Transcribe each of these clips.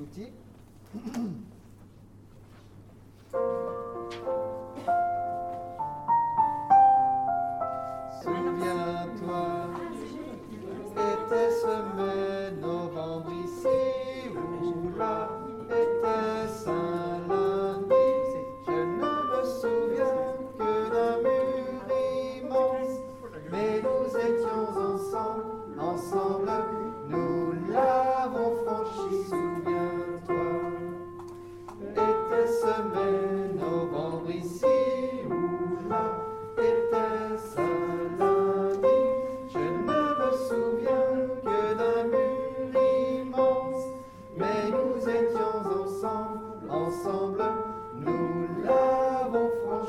뭐지?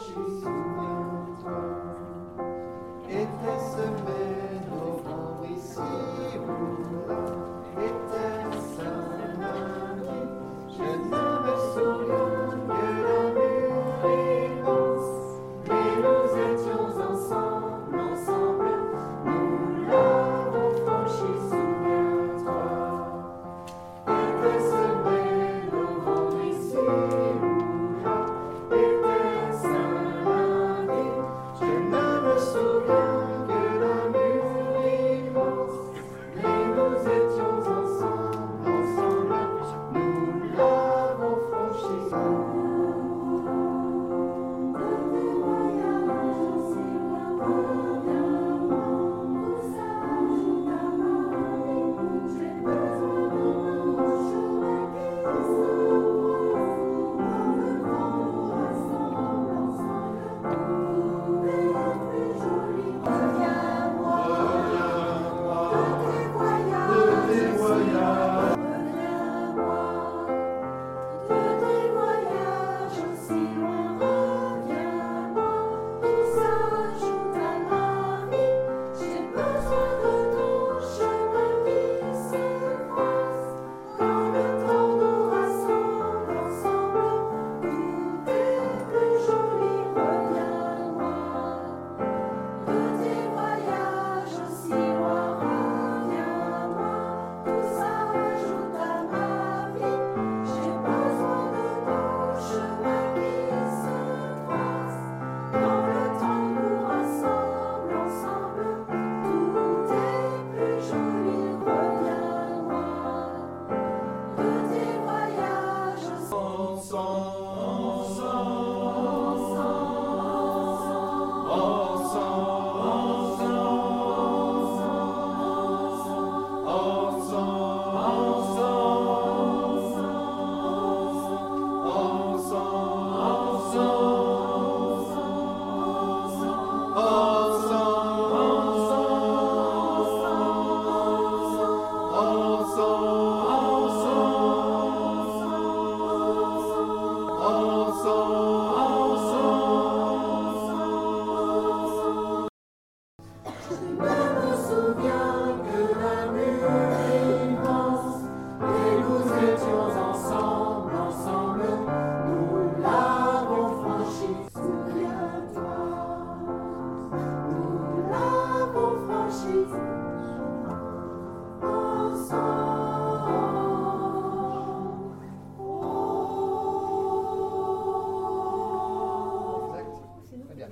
Jésus vient, toi. song.